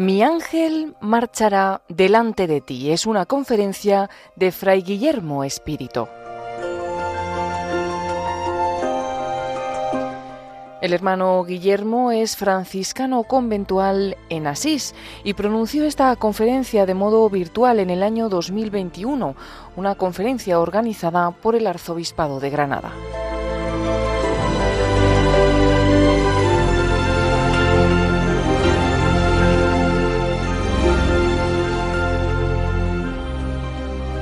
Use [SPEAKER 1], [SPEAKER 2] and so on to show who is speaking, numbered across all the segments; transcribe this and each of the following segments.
[SPEAKER 1] Mi ángel marchará delante de ti. Es una conferencia de Fray Guillermo Espíritu. El hermano Guillermo es franciscano conventual en Asís y pronunció esta conferencia de modo virtual en el año 2021, una conferencia organizada por el Arzobispado de Granada.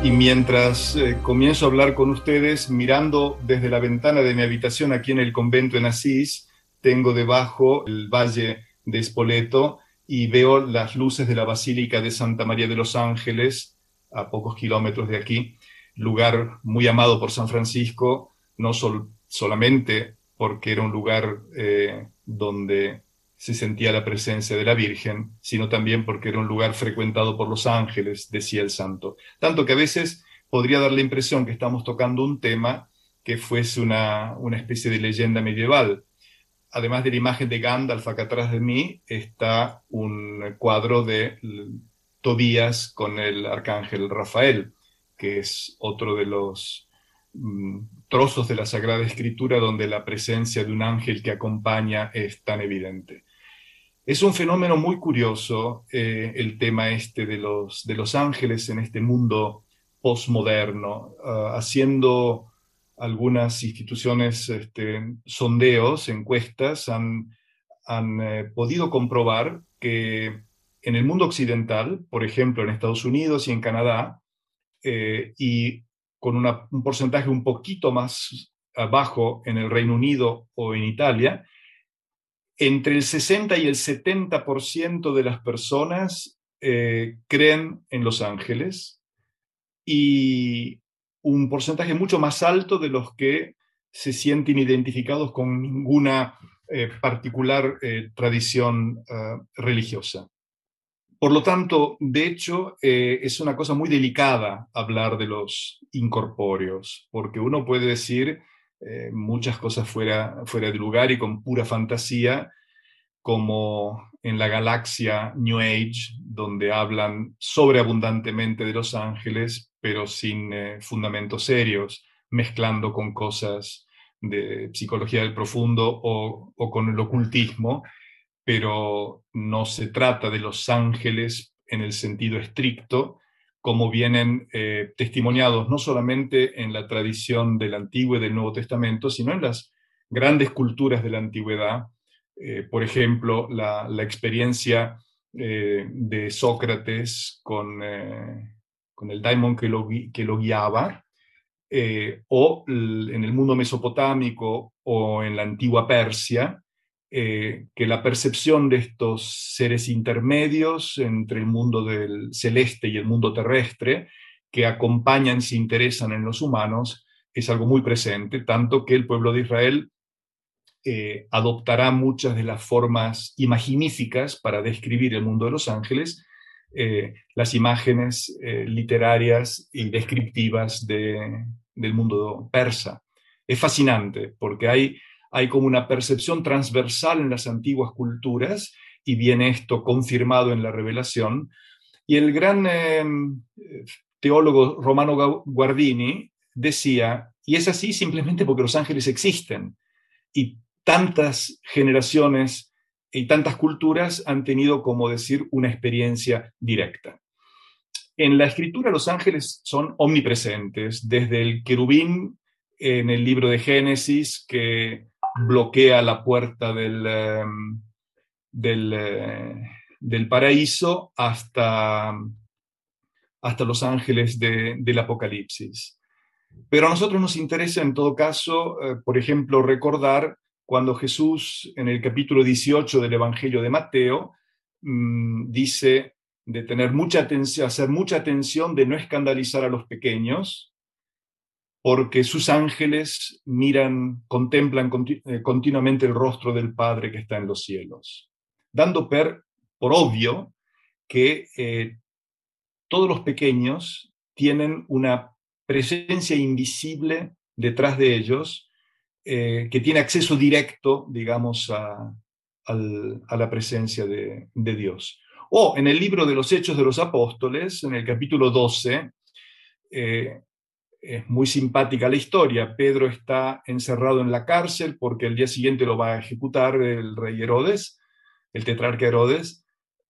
[SPEAKER 2] Y mientras eh, comienzo a hablar con ustedes, mirando desde la ventana de mi habitación aquí en el convento en Asís, tengo debajo el valle de Espoleto y veo las luces de la Basílica de Santa María de los Ángeles, a pocos kilómetros de aquí, lugar muy amado por San Francisco, no solamente porque era un lugar eh, donde se sentía la presencia de la Virgen, sino también porque era un lugar frecuentado por los ángeles, decía el santo. Tanto que a veces podría dar la impresión que estamos tocando un tema que fuese una, una especie de leyenda medieval. Además de la imagen de Gandalf acá atrás de mí, está un cuadro de Tobías con el arcángel Rafael, que es otro de los mm, trozos de la Sagrada Escritura donde la presencia de un ángel que acompaña es tan evidente. Es un fenómeno muy curioso eh, el tema este de los, de los ángeles en este mundo postmoderno, ah, haciendo algunas instituciones este, sondeos, encuestas, han, han eh, podido comprobar que en el mundo occidental, por ejemplo en Estados Unidos y en Canadá, eh, y con un porcentaje un poquito más bajo en el Reino Unido o en Italia, entre el 60 y el 70% de las personas eh, creen en los ángeles y un porcentaje mucho más alto de los que se sienten identificados con ninguna eh, particular eh, tradición religiosa. Por lo tanto, de hecho, es una cosa muy delicada hablar de los incorpóreos, porque uno puede decir, eh, muchas cosas fuera, fuera de lugar y con pura fantasía, como en la galaxia New Age, donde hablan sobreabundantemente de los ángeles, pero sin eh, fundamentos serios, mezclando con cosas de psicología del profundo o, o con el ocultismo, pero no se trata de los ángeles en el sentido estricto, como vienen eh, testimoniados no solamente en la tradición del Antiguo y del Nuevo Testamento, sino en las grandes culturas de la antigüedad. Eh, por ejemplo, la, experiencia eh, de Sócrates con, con, el daimon que lo, que lo guiaba, o en el mundo mesopotámico o en la antigua Persia, eh, que la percepción de estos seres intermedios entre el mundo del celeste y el mundo terrestre, que acompañan, se interesan en los humanos, es algo muy presente, tanto que el pueblo de Israel eh, adoptará muchas de las formas imaginíficas para describir el mundo de los ángeles, eh, las imágenes literarias y descriptivas del mundo persa. Es fascinante porque hay hay como una percepción transversal en las antiguas culturas y viene esto confirmado en la revelación. Y el gran em, teólogo romano Guardini decía, y es así simplemente porque los ángeles existen y tantas generaciones y tantas culturas han tenido, como decir, una experiencia directa. En la escritura los ángeles son omnipresentes, desde el querubín en el libro de Génesis, que bloquea la puerta del, em, eh, del, paraíso hasta, hasta los ángeles del Apocalipsis. Pero a nosotros nos interesa en todo caso, eh, por ejemplo, recordar cuando Jesús en el capítulo 18 del Evangelio de Mateo mm, dice de tener mucha atención, hacer mucha atención de no escandalizar a los pequeños, porque sus ángeles miran, contemplan eh, continuamente el rostro del Padre que está en los cielos, dando por obvio que eh, todos los pequeños tienen una presencia invisible detrás de ellos eh, que tiene acceso directo, digamos, a, la presencia de, Dios. O en el libro de los Hechos de los Apóstoles, en el capítulo 12, eh, es muy simpática la historia. Pedro está encerrado en la cárcel porque el día siguiente lo va a ejecutar el rey Herodes, el tetrarca Herodes,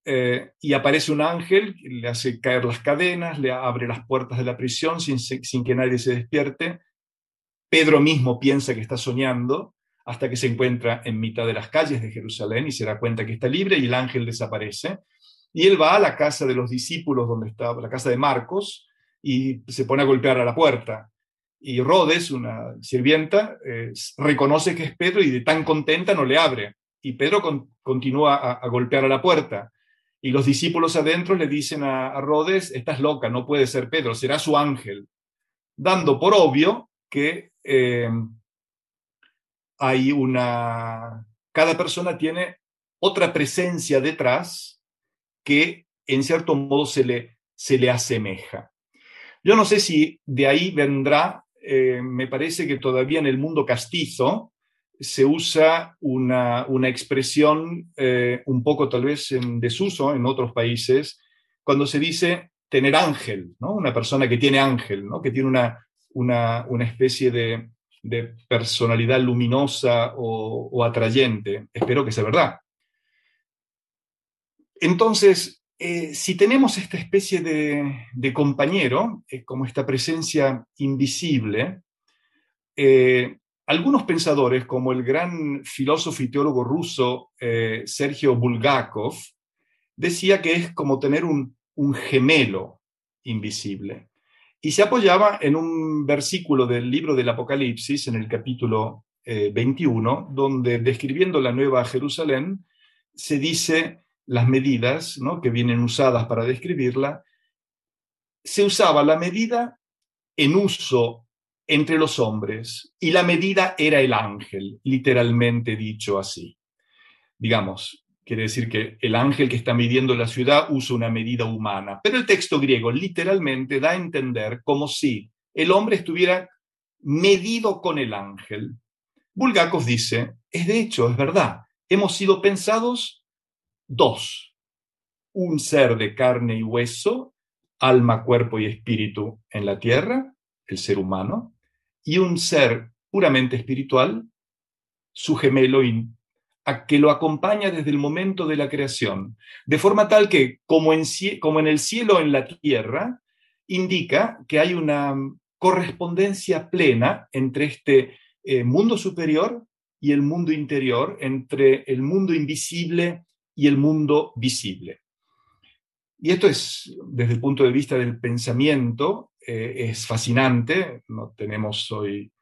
[SPEAKER 2] eh, y aparece un ángel, le hace caer las cadenas, le abre las puertas de la prisión sin, sin que nadie se despierte. Pedro mismo piensa que está soñando hasta que se encuentra en mitad de las calles de Jerusalén y se da cuenta que está libre y el ángel desaparece. Y él va a la casa de los discípulos, donde estaba, la casa de Marcos, y se pone a golpear a la puerta. Y Rodes, una sirvienta, eh, reconoce que es Pedro y de tan contenta no le abre. Y Pedro continúa a, golpear a la puerta. Y los discípulos adentro le dicen a, a Rodes, estás loca, no puede ser Pedro, será su ángel. Dando por obvio que eh, hay una... Cada persona tiene otra presencia detrás que en cierto modo se le, se le asemeja. Yo no sé si de ahí vendrá, eh, me parece que todavía en el mundo castizo se usa una, expresión eh, un poco tal vez en desuso en otros países, cuando se dice tener ángel, ¿no? una persona que tiene ángel, ¿no? que tiene una, una, especie de, personalidad luminosa o, atrayente. Espero que sea verdad. Entonces, eh, si tenemos esta especie de, compañero, eh, como esta presencia invisible, eh, algunos pensadores, como el gran filósofo y teólogo ruso Sergio Bulgakov, decía que es como tener un gemelo invisible. Y se apoyaba en un versículo del libro del Apocalipsis, en el capítulo 21, eh, donde describiendo la nueva Jerusalén, se dice las medidas ¿no? que vienen usadas para describirla. Se usaba la medida en uso entre los hombres y la medida era el ángel, literalmente dicho así. Digamos, Quiere decir que el ángel que está midiendo la ciudad usa una medida humana. Pero el texto griego literalmente da a entender como si el hombre estuviera medido con el ángel. Bulgakov dice, es de hecho, es verdad, hemos sido pensados dos, un ser de carne y hueso, alma, cuerpo y espíritu en la tierra, el ser humano, y un ser puramente espiritual, su gemelo que lo acompaña desde el momento de la creación, de forma tal que, como en, como en el cielo en la tierra, indica que hay una correspondencia plena entre este eh, mundo superior y el mundo interior, entre el mundo invisible y el mundo visible. Y esto es, desde el punto de vista del pensamiento, eh, es fascinante. No tenemos hoy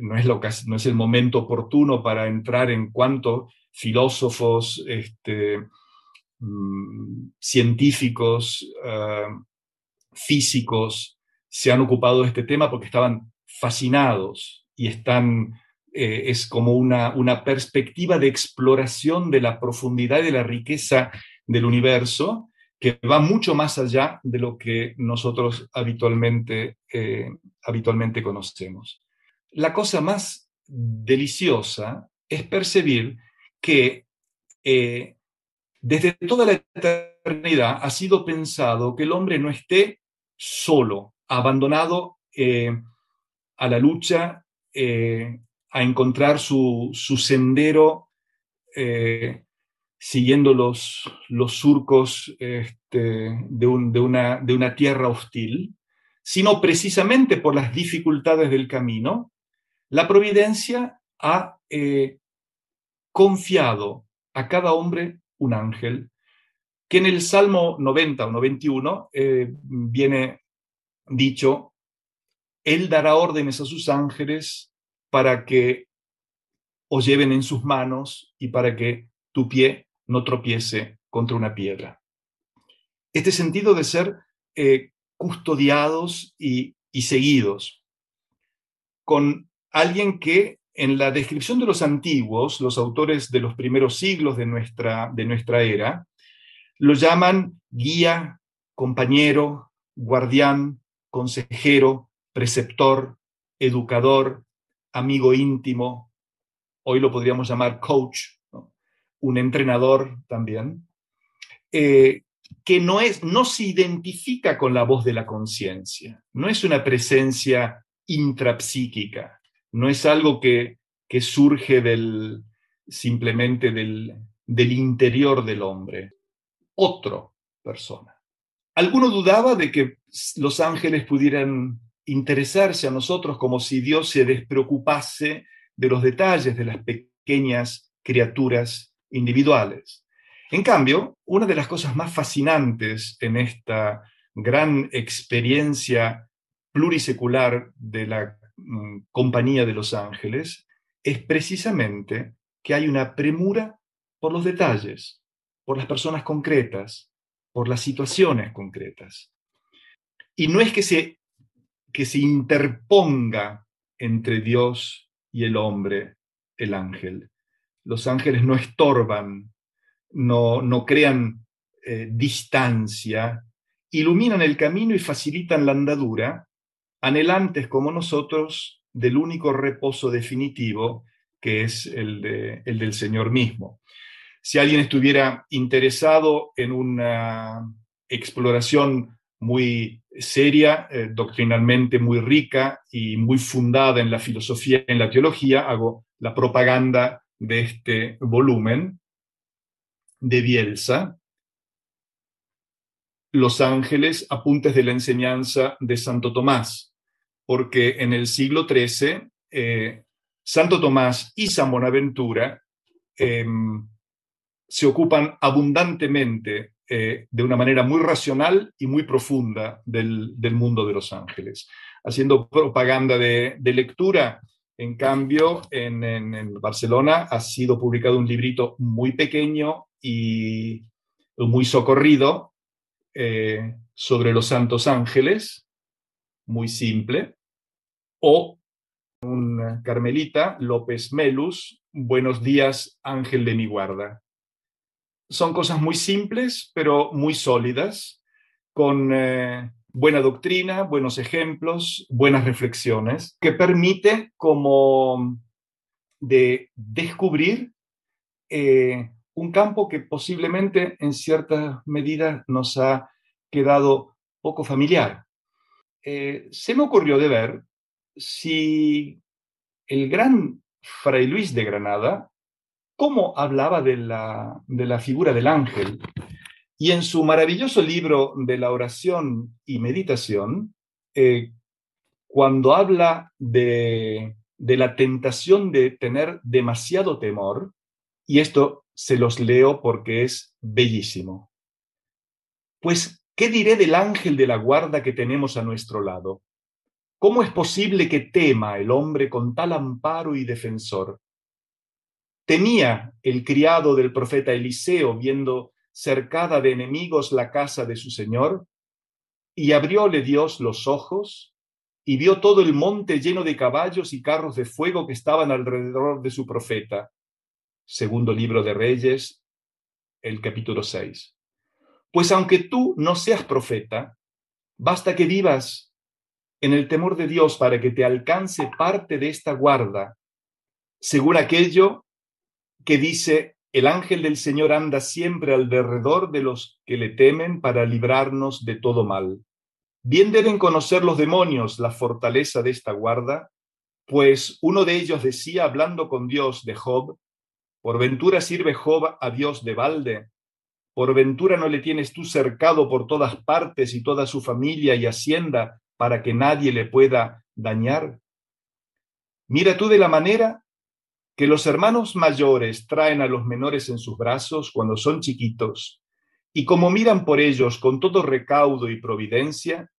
[SPEAKER 2] no es, no es el momento oportuno para entrar en cuánto filósofos, este, mm, científicos, ah, físicos se han ocupado de este tema porque estaban fascinados y están, eh, es como una, una perspectiva de exploración de la profundidad y de la riqueza del universo que va mucho más allá de lo que nosotros habitualmente, eh, habitualmente conocemos. La cosa más deliciosa es percibir que eh, desde toda la eternidad ha sido pensado que el hombre no esté solo, abandonado a la lucha, a encontrar su, sendero siguiendo los, los surcos este, de, una, de una tierra hostil, sino precisamente por las dificultades del camino, la providencia ha eh, confiado a cada hombre un ángel, que en el Salmo 90 o 91 eh, viene dicho, Él dará órdenes a sus ángeles para que os lleven en sus manos y para que tu pie no tropiece contra una piedra. Este sentido de ser eh, custodiados y, y seguidos, con alguien que en la descripción de los antiguos, los autores de los primeros siglos de nuestra, de nuestra era, lo llaman guía, compañero, guardián, consejero, preceptor, educador, amigo íntimo, hoy lo podríamos llamar coach, un entrenador también, eh, que no, es, no se identifica con la voz de la conciencia, no es una presencia intrapsíquica, no es algo que, que surge del, simplemente del, del interior del hombre, otro persona. Alguno dudaba de que los ángeles pudieran interesarse a nosotros como si Dios se despreocupase de los detalles de las pequeñas criaturas individuales. En cambio, una de las cosas más fascinantes en esta gran experiencia plurisecular de la mm, compañía de los ángeles es precisamente que hay una premura por los detalles, por las personas concretas, por las situaciones concretas. Y no es que se, que se interponga entre Dios y el hombre el ángel. Los ángeles no estorban, no, no crean eh, distancia, iluminan el camino y facilitan la andadura, anhelantes como nosotros del único reposo definitivo que es el, de, el del Señor mismo. Si alguien estuviera interesado en una exploración muy seria, eh, doctrinalmente muy rica y muy fundada en la filosofía y en la teología, hago la propaganda de este volumen de Bielsa, Los Ángeles, apuntes de la enseñanza de Santo Tomás, porque en el siglo XIII eh, Santo Tomás y San Bonaventura em, se ocupan abundantemente, eh, de una manera muy racional y muy profunda, del, mundo de los ángeles. Haciendo propaganda de, lectura, en cambio, en, Barcelona ha sido publicado un librito muy pequeño y muy socorrido eh, sobre los santos ángeles, muy simple, o un carmelita, López Melus, Buenos días, ángel de mi guarda. Son cosas muy simples, pero muy sólidas, con eh, buena doctrina, buenos ejemplos, buenas reflexiones, que permite como de descubrir eh, un campo que posiblemente en cierta medida nos ha quedado poco familiar. Eh, se me ocurrió de ver si el gran Fray Luis de Granada, cómo hablaba de la, de la figura del ángel. Y en su maravilloso libro de la oración y meditación, eh, cuando habla de, de la tentación de tener demasiado temor, y esto se los leo porque es bellísimo. Pues, ¿qué diré del ángel de la guarda que tenemos a nuestro lado? ¿Cómo es posible que tema el hombre con tal amparo y defensor? Temía el criado del profeta Eliseo viendo cercada de enemigos la casa de su señor, y abrióle Dios los ojos y vio todo el monte lleno de caballos y carros de fuego que estaban alrededor de su profeta. Segundo libro de Reyes, el capítulo 6. Pues aunque tú no seas profeta, basta que vivas en el temor de Dios para que te alcance parte de esta guarda, según aquello que dice, el ángel del Señor anda siempre alrededor de los que le temen para librarnos de todo mal. Bien deben conocer los demonios la fortaleza de esta guarda, pues uno de ellos decía, hablando con Dios de Job, ¿por ventura sirve Job a Dios de balde? ¿Por ventura no le tienes tú cercado por todas partes y toda su familia y hacienda para que nadie le pueda dañar. Mira tú de la manera que los hermanos mayores traen a los menores en sus brazos cuando son chiquitos, y como miran por ellos con todo recaudo y providencia,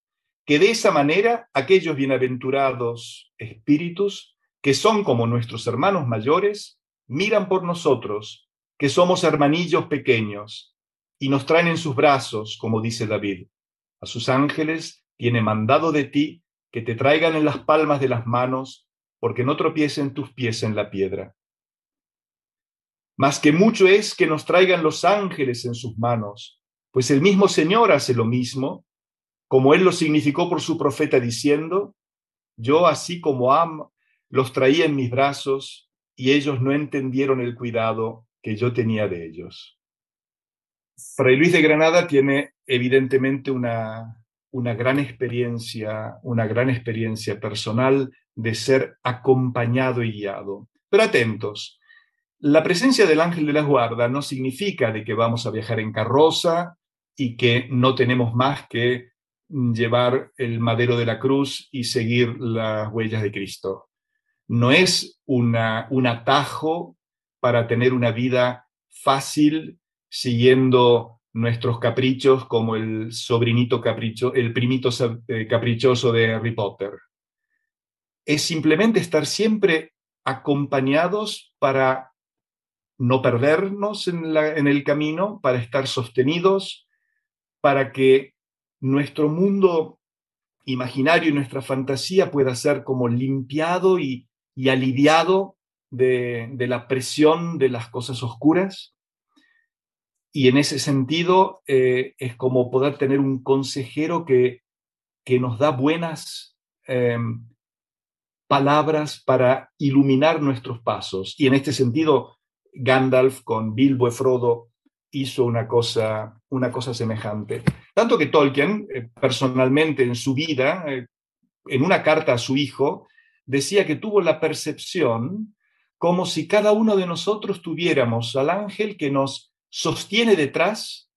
[SPEAKER 2] que de esa manera aquellos bienaventurados espíritus, que son como nuestros hermanos mayores, miran por nosotros, que somos hermanillos pequeños, y nos traen en sus brazos, como dice David, a sus ángeles tiene mandado de ti que te traigan en las palmas de las manos, porque no tropiecen tus pies en la piedra. Mas que mucho es que nos traigan los ángeles en sus manos, pues el mismo Señor hace lo mismo, como él lo significó por su profeta diciendo, yo así como amo, los traía en mis brazos y ellos no entendieron el cuidado que yo tenía de ellos. Fray Luis de Granada tiene evidentemente una, una gran experiencia, una gran experiencia personal de ser acompañado y guiado. Pero atentos, la presencia del ángel de la guarda no significa de que vamos a viajar en carroza y que no tenemos más que llevar el madero de la cruz y seguir las huellas de Cristo. No es una, un atajo para tener una vida fácil siguiendo nuestros caprichos como el sobrinito capricho, el primito eh, caprichoso de Harry Potter. Es simplemente estar siempre acompañados para no perdernos en, el camino, para estar sostenidos, para que nuestro mundo imaginario y nuestra fantasía pueda ser como limpiado y, aliviado de, la presión de las cosas oscuras. Y en ese sentido eh, es como poder tener un consejero que, que nos da buenas em, palabras para iluminar nuestros pasos. Y en este sentido, Gandalf con Bilbo y Frodo hizo una cosa, una cosa semejante. Tanto que Tolkien, eh, personalmente en su vida, eh, en una carta a su hijo, decía que tuvo la percepción como si cada uno de nosotros tuviéramos al ángel que nos sostiene detrás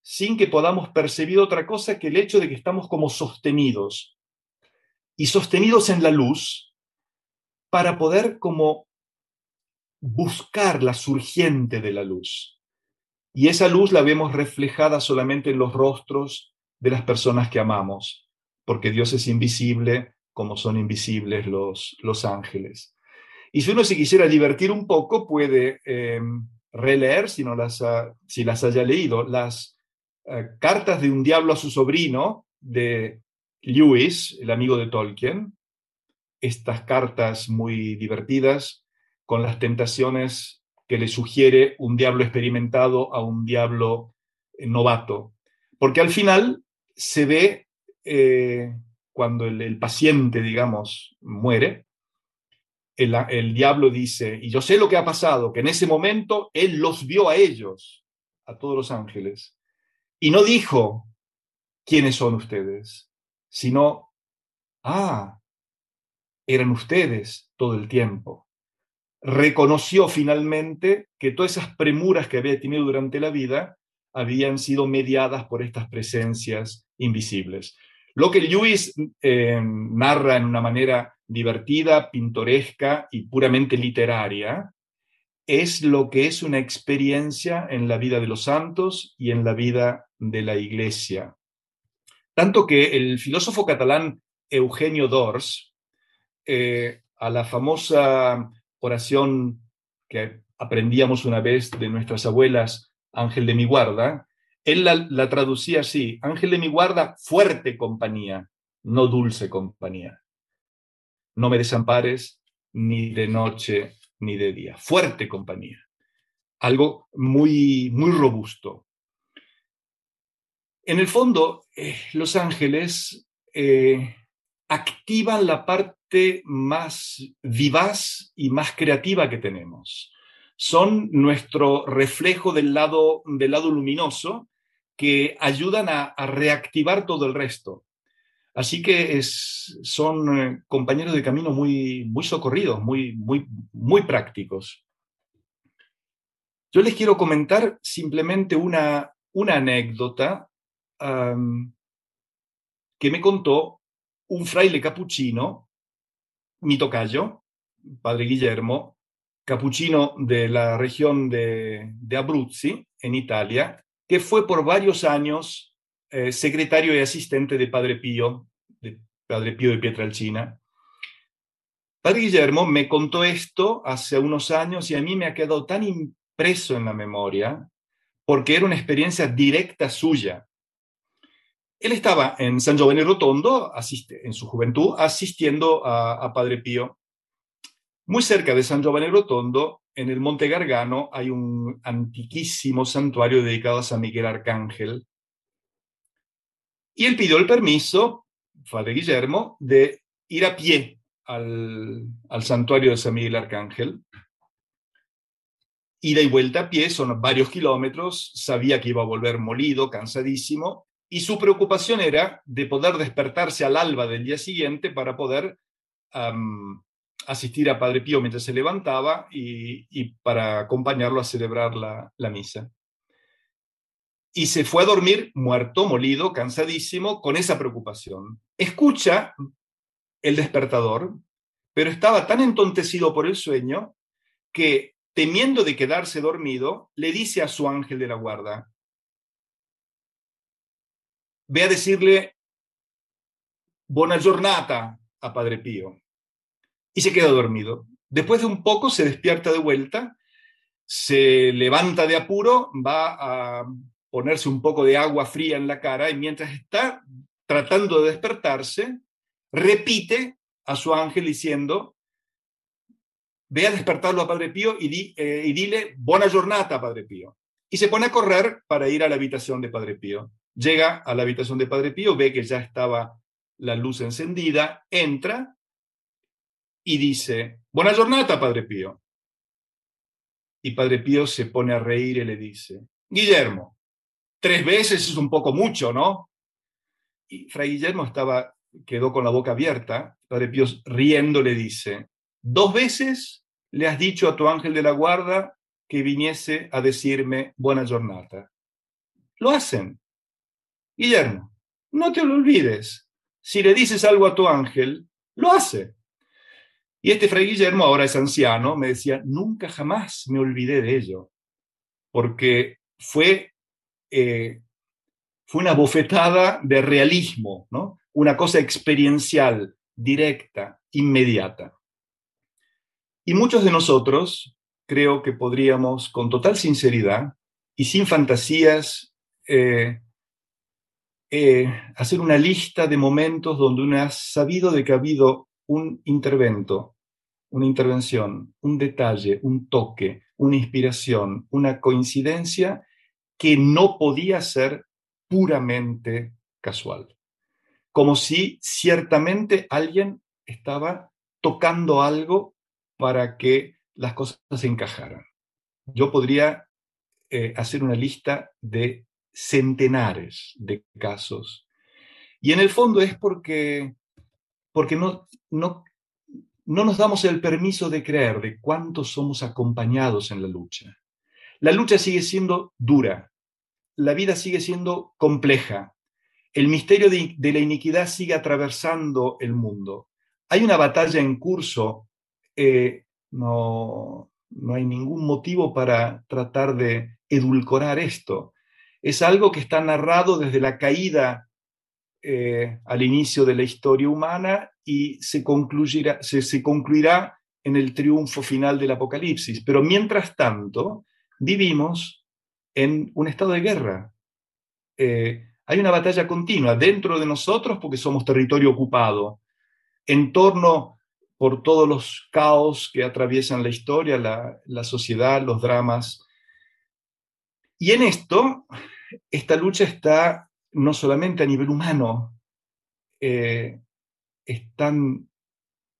[SPEAKER 2] sin que podamos percibir otra cosa que el hecho de que estamos como sostenidos y sostenidos en la luz para poder como buscar la surgiente de la luz. Y esa luz la vemos reflejada solamente en los rostros de las personas que amamos, porque Dios es invisible como son invisibles los, los ángeles. Y si uno se quisiera divertir un poco, puede em, releer, si, no las si las haya leído, las eh, cartas de un diablo a su sobrino de Lewis, el amigo de Tolkien. Estas cartas muy divertidas con las tentaciones que le sugiere un diablo experimentado a un diablo eh, novato. Porque al final se ve eh, cuando el, paciente, digamos, muere, el, el, diablo dice, y yo sé lo que ha pasado, que en ese momento él los vio a ellos, a todos los ángeles, y no dijo, ¿quiénes son ustedes? Sino, ah, eran ustedes todo el tiempo reconoció finalmente que todas esas premuras que había tenido durante la vida habían sido mediadas por estas presencias invisibles. Lo que Lewis eh, narra en una manera divertida, pintoresca y puramente literaria es lo que es una experiencia en la vida de los santos y en la vida de la iglesia. Tanto que el filósofo catalán Eugenio Dors, eh, a la famosa oración que aprendíamos una vez de nuestras abuelas, Ángel de mi guarda, él la, traducía así, Ángel de mi guarda, fuerte compañía, no dulce compañía. No me desampares ni de noche ni de día, fuerte compañía. Algo muy, muy robusto. En el fondo, eh, los ángeles eh, activan la parte más vivaz y más creativa que tenemos. Son nuestro reflejo del lado, del lado luminoso que ayudan a, reactivar todo el resto. Así que son eh, compañeros de camino muy, muy socorridos, muy, muy, muy prácticos. Yo les quiero comentar simplemente una, una anécdota que me contó un fraile capuchino, mi tocayo, padre Guillermo, capuchino de la región de, Abruzzi, en Italia, que fue por varios años eh, secretario y asistente de Padre Pío, de Padre Pío de Pietralcina. Padre Guillermo me contó esto hace unos años y a mí me ha quedado tan impreso en la memoria porque era una experiencia directa suya. Él estaba en San Giovanni Rotondo, asiste, en su juventud, asistiendo a, Padre Pío. Muy cerca de San Giovanni Rotondo, en el Monte Gargano, hay un antiquísimo santuario dedicado a San Miguel Arcángel. Y él pidió el permiso, Padre Guillermo, de ir a pie al, al santuario de San Miguel Arcángel. Ida y vuelta a pie, son varios kilómetros, sabía que iba a volver molido, cansadísimo, y su preocupación era de poder despertarse al alba del día siguiente para poder asistir a Padre Pío mientras se levantaba y, para acompañarlo a celebrar la, la, misa. Y se fue a dormir muerto, molido, cansadísimo, con esa preocupación. Escucha el despertador, pero estaba tan entontecido por el sueño que, temiendo de quedarse dormido, le dice a su ángel de la guarda, ve a decirle buona giornata a Padre Pío. Y se queda dormido. Después de un poco se despierta de vuelta, se levanta de apuro, va a ponerse un poco de agua fría en la cara y mientras está tratando de despertarse, repite a su ángel diciendo, ve a despertarlo a Padre Pío y, eh, y dile, buena jornada, Padre Pío. Y se pone a correr para ir a la habitación de Padre Pío. Llega a la habitación de Padre Pío, ve que ya estaba la luz encendida, entra y dice, buena jornada, Padre Pío. Y Padre Pío se pone a reír y le dice, Guillermo, tres veces es un poco mucho, ¿no? Y Fray Guillermo estaba, quedó con la boca abierta. Padre Pío riendo le dice, dos veces le has dicho a tu ángel de la guarda que viniese a decirme buena jornada. Lo hacen. Guillermo, no te lo olvides. Si le dices algo a tu ángel, lo hace. Y este fray Guillermo, ahora es anciano, me decía, nunca jamás me olvidé de ello, porque fue, eh, fue una bofetada de realismo, ¿no? una cosa experiencial, directa, inmediata. Y muchos de nosotros creo que podríamos, con total sinceridad y sin fantasías, eh, eh, hacer una lista de momentos donde uno ha sabido de que ha habido un intervento, una intervención, un detalle, un toque, una inspiración, una coincidencia que no podía ser puramente casual. Como si ciertamente alguien estaba tocando algo para que las cosas se encajaran. Yo podría eh, hacer una lista de centenares de casos. Y en el fondo es porque, porque no, no, no nos damos el permiso de creer de cuántos somos acompañados en la lucha. La lucha sigue siendo dura, la vida sigue siendo compleja, el misterio de, la iniquidad sigue atravesando el mundo. Hay una batalla en curso, eh, no, no hay ningún motivo para tratar de edulcorar esto es algo que está narrado desde la caída eh, al inicio de la historia humana y se concluirá, se, concluirá en el triunfo final del Apocalipsis. Pero mientras tanto, vivimos en un estado de guerra. Eh, hay una batalla continua dentro de nosotros porque somos territorio ocupado, en torno por todos los caos que atraviesan la historia, la sociedad, los dramas. Y en esto esta lucha está no solamente a nivel humano, eh, están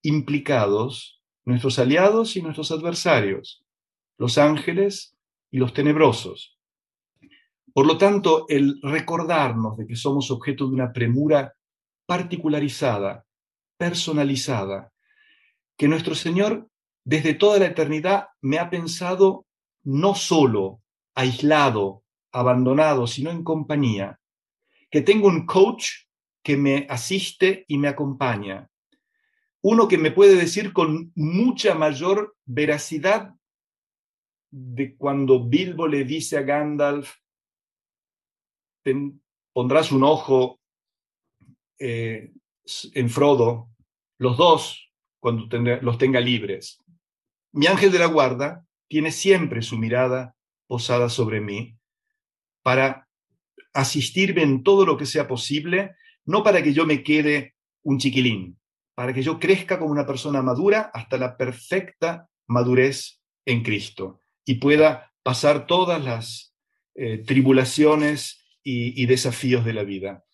[SPEAKER 2] implicados nuestros aliados y nuestros adversarios, los ángeles y los tenebrosos. Por lo tanto, el recordarnos de que somos objeto de una premura particularizada, personalizada, que nuestro Señor desde toda la eternidad me ha pensado no solo, aislado, abandonado, sino en compañía, que tengo un coach que me asiste y me acompaña, uno que me puede decir con mucha mayor veracidad de cuando Bilbo le dice a Gandalf, pondrás un ojo eh, en Frodo, los dos, cuando los tenga libres. Mi ángel de la guarda tiene siempre su mirada posada sobre mí para asistirme en todo lo que sea posible, no para que yo me quede un chiquilín, para que yo crezca como una persona madura hasta la perfecta madurez en Cristo y pueda pasar todas las eh, tribulaciones y, desafíos de la vida.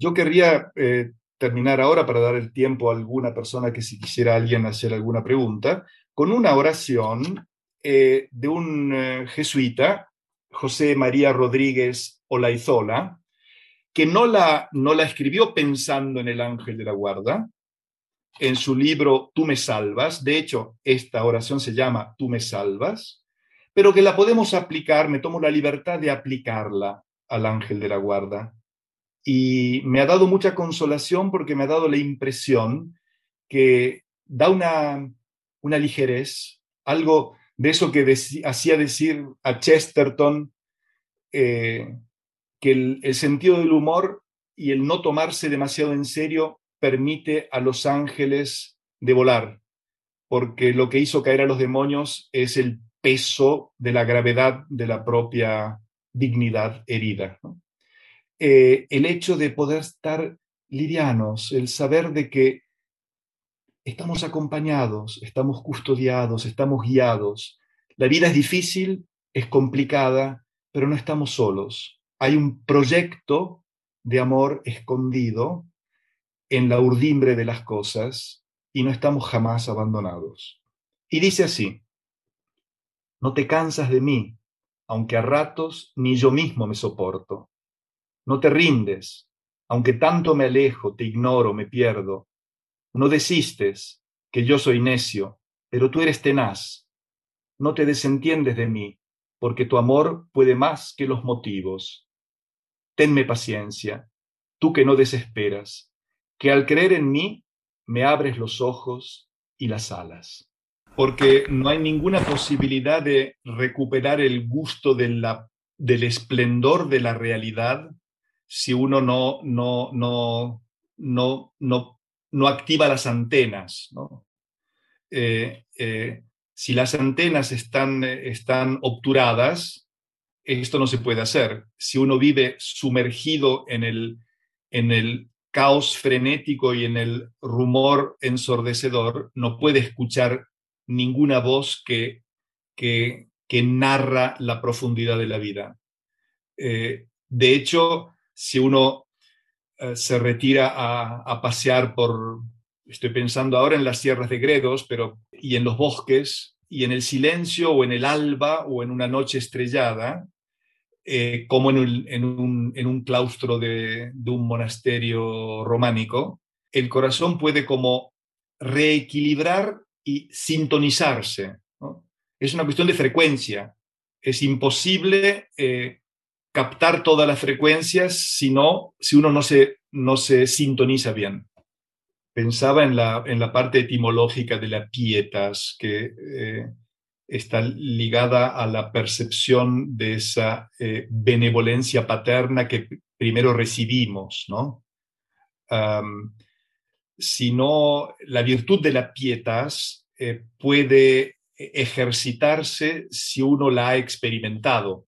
[SPEAKER 2] Yo querría eh, terminar ahora para dar el tiempo a alguna persona que si quisiera alguien hacer alguna pregunta, con una oración eh, de un jesuita, José María Rodríguez Olaizola, que no la, no la escribió pensando en el ángel de la guarda, en su libro Tú me salvas, de hecho, esta oración se llama Tú me salvas, pero que la podemos aplicar, me tomo la libertad de aplicarla al ángel de la guarda. Y me ha dado mucha consolación porque me ha dado la impresión que da una, una ligerez, algo de eso que hacía decir a Chesterton, eh, que el, sentido del humor y el no tomarse demasiado en serio permite a los ángeles de volar, porque lo que hizo caer a los demonios es el peso de la gravedad de la propia dignidad herida. Eh, el hecho de poder estar livianos, el saber de que estamos acompañados, estamos custodiados, estamos guiados. La vida es difícil, es complicada, pero no estamos solos. Hay un proyecto de amor escondido en la urdimbre de las cosas y no estamos jamás abandonados. Y dice así, no te cansas de mí, aunque a ratos ni yo mismo me soporto. No te rindes, aunque tanto me alejo, te ignoro, me pierdo. No desistes, que yo soy necio, pero tú eres tenaz. No te desentiendes de mí, porque tu amor puede más que los motivos. Tenme paciencia, tú que no desesperas, que al creer en mí me abres los ojos y las alas. Porque no hay ninguna posibilidad de recuperar el gusto de la, del esplendor de la realidad si uno no, no, no, no, no no activa las antenas. Eh, eh, si las antenas están, están obturadas, esto no se puede hacer. Si uno vive sumergido en el, en el caos frenético y en el rumor ensordecedor, no puede escuchar ninguna voz que, que, narra la profundidad de la vida. Eh, de hecho, si uno eh, se retira a, pasear por, estoy pensando ahora en las sierras de Gredos, pero y en los bosques, y en el silencio o en el alba o en una noche estrellada, eh, como en un, en, un, claustro de, un monasterio románico, el corazón puede como reequilibrar y sintonizarse. Es una cuestión de frecuencia. Es imposible eh, captar todas las frecuencias, si, si uno no se, no se sintoniza bien. Pensaba en la, en la parte etimológica de la pietas, que eh, está ligada a la percepción de esa eh, benevolencia paterna que primero recibimos, ¿no? sino la virtud de la pietas eh, puede ejercitarse si uno la ha experimentado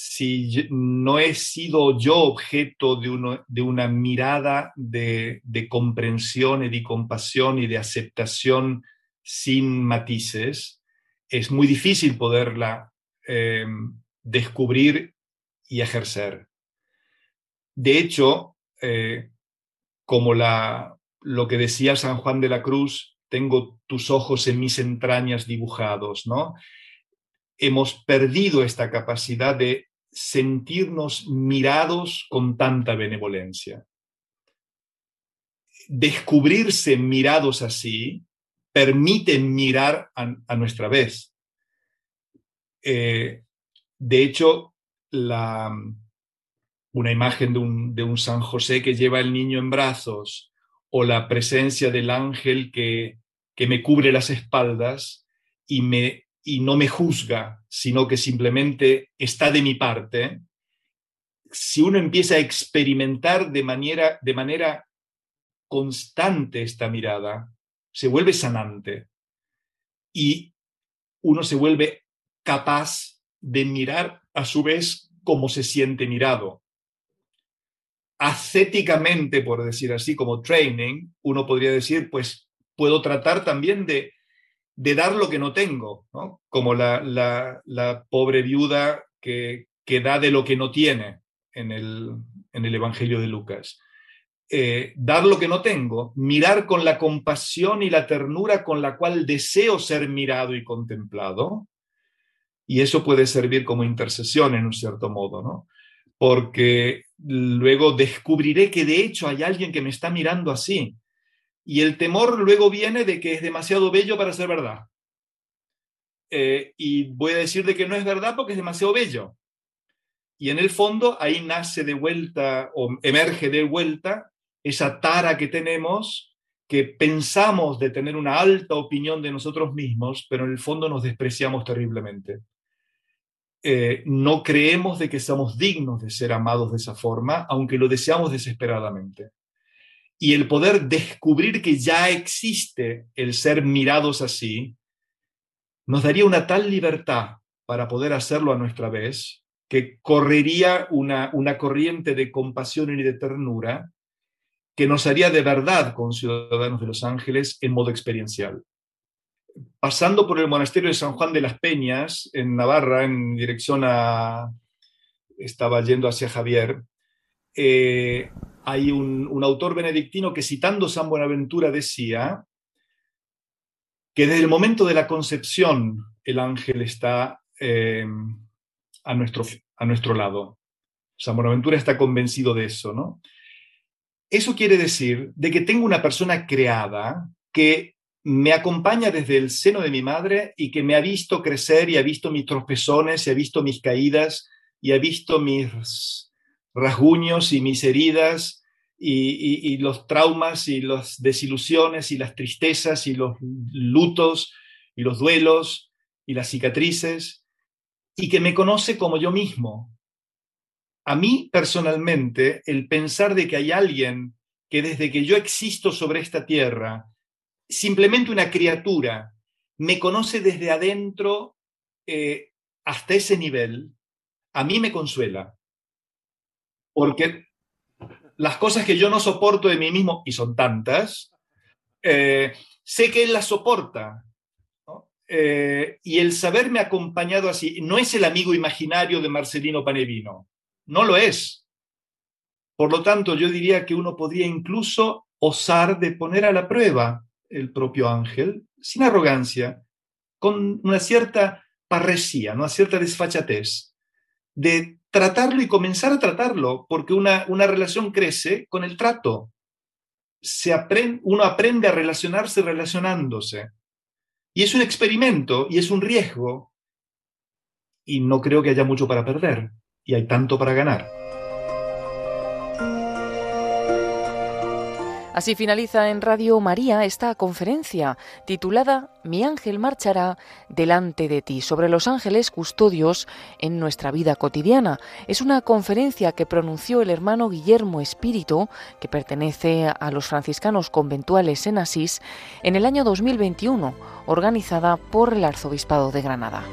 [SPEAKER 2] si no he sido yo objeto de, de una mirada de, comprensión y de compasión y de aceptación sin matices, es muy difícil poderla em, descubrir y ejercer. De hecho, eh, como la, lo que decía San Juan de la Cruz, tengo tus ojos en mis entrañas dibujados, ¿no? Hemos perdido esta capacidad de sentirnos mirados con tanta benevolencia. Descubrirse mirados así permite mirar a, nuestra vez. Eh, de hecho, la, una imagen de un, de un, San José que lleva el niño en brazos o la presencia del ángel que, que me cubre las espaldas y me y no me juzga, sino que simplemente está de mi parte, si uno empieza a experimentar de manera, de manera constante esta mirada, se vuelve sanante y uno se vuelve capaz de mirar a su vez como se siente mirado. Ascéticamente, por decir así, como training, uno podría decir, pues puedo tratar también de de dar lo que no tengo, como la, pobre viuda que, que, da de lo que no tiene en el, en el Evangelio de Lucas. eh, dar lo que no tengo, mirar con la compasión y la ternura con la cual deseo ser mirado y contemplado, y eso puede servir como intercesión en un cierto modo, ¿no? Porque luego descubriré que de hecho hay alguien que me está mirando así, y el temor luego viene de que es demasiado bello para ser verdad. Eh, y voy a decir de que no es verdad porque es demasiado bello. Y en el fondo ahí nace de vuelta o emerge de vuelta esa tara que tenemos, que pensamos de tener una alta opinión de nosotros mismos, pero en el fondo nos despreciamos terriblemente. Eh, no creemos de que somos dignos de ser amados de esa forma, aunque lo deseamos desesperadamente. Y el poder descubrir que ya existe el ser mirados así, nos daría una tal libertad para poder hacerlo a nuestra vez, que correría una, una corriente de compasión y de ternura que nos haría de verdad con ciudadanos de Los Ángeles en modo experiencial. Pasando por el monasterio de San Juan de las Peñas, en Navarra, en dirección a... estaba yendo hacia Javier, eh, hay un, autor benedictino que citando San Buenaventura decía que desde el momento de la concepción el ángel está eh, a nuestro, a nuestro lado. San Buenaventura está convencido de eso, ¿no? Eso quiere decir de que tengo una persona creada que me acompaña desde el seno de mi madre y que me ha visto crecer y ha visto mis tropezones y ha visto mis caídas y ha visto mis rasguños y mis heridas y, los traumas y las desilusiones y las tristezas y los lutos y los duelos y las cicatrices y que me conoce como yo mismo. A mí personalmente, el pensar de que hay alguien que desde que yo existo sobre esta tierra, simplemente una criatura, me conoce desde adentro eh, hasta ese nivel, a mí me consuela. Porque las cosas que yo no soporto de mí mismo, y son tantas, eh, sé que él las soporta. Eh, y el saberme acompañado así, no es el amigo imaginario de Marcelino Panevino, no lo es. Por lo tanto, yo diría que uno podría incluso osar de poner a la prueba el propio ángel, sin arrogancia, con una cierta parresía, una cierta desfachatez, de tratarlo y comenzar a tratarlo, porque una, una relación crece con el trato. Se uno aprende a relacionarse relacionándose. Y es un experimento y es un riesgo. Y no creo que haya mucho para perder. Y hay tanto para ganar.
[SPEAKER 1] Así finaliza en Radio María esta conferencia titulada Mi ángel marchará delante de ti sobre los ángeles custodios en nuestra vida cotidiana. Es una conferencia que pronunció el hermano Guillermo Espíritu, que pertenece a los franciscanos conventuales en Asís, en el año 2021, organizada por el Arzobispado de Granada.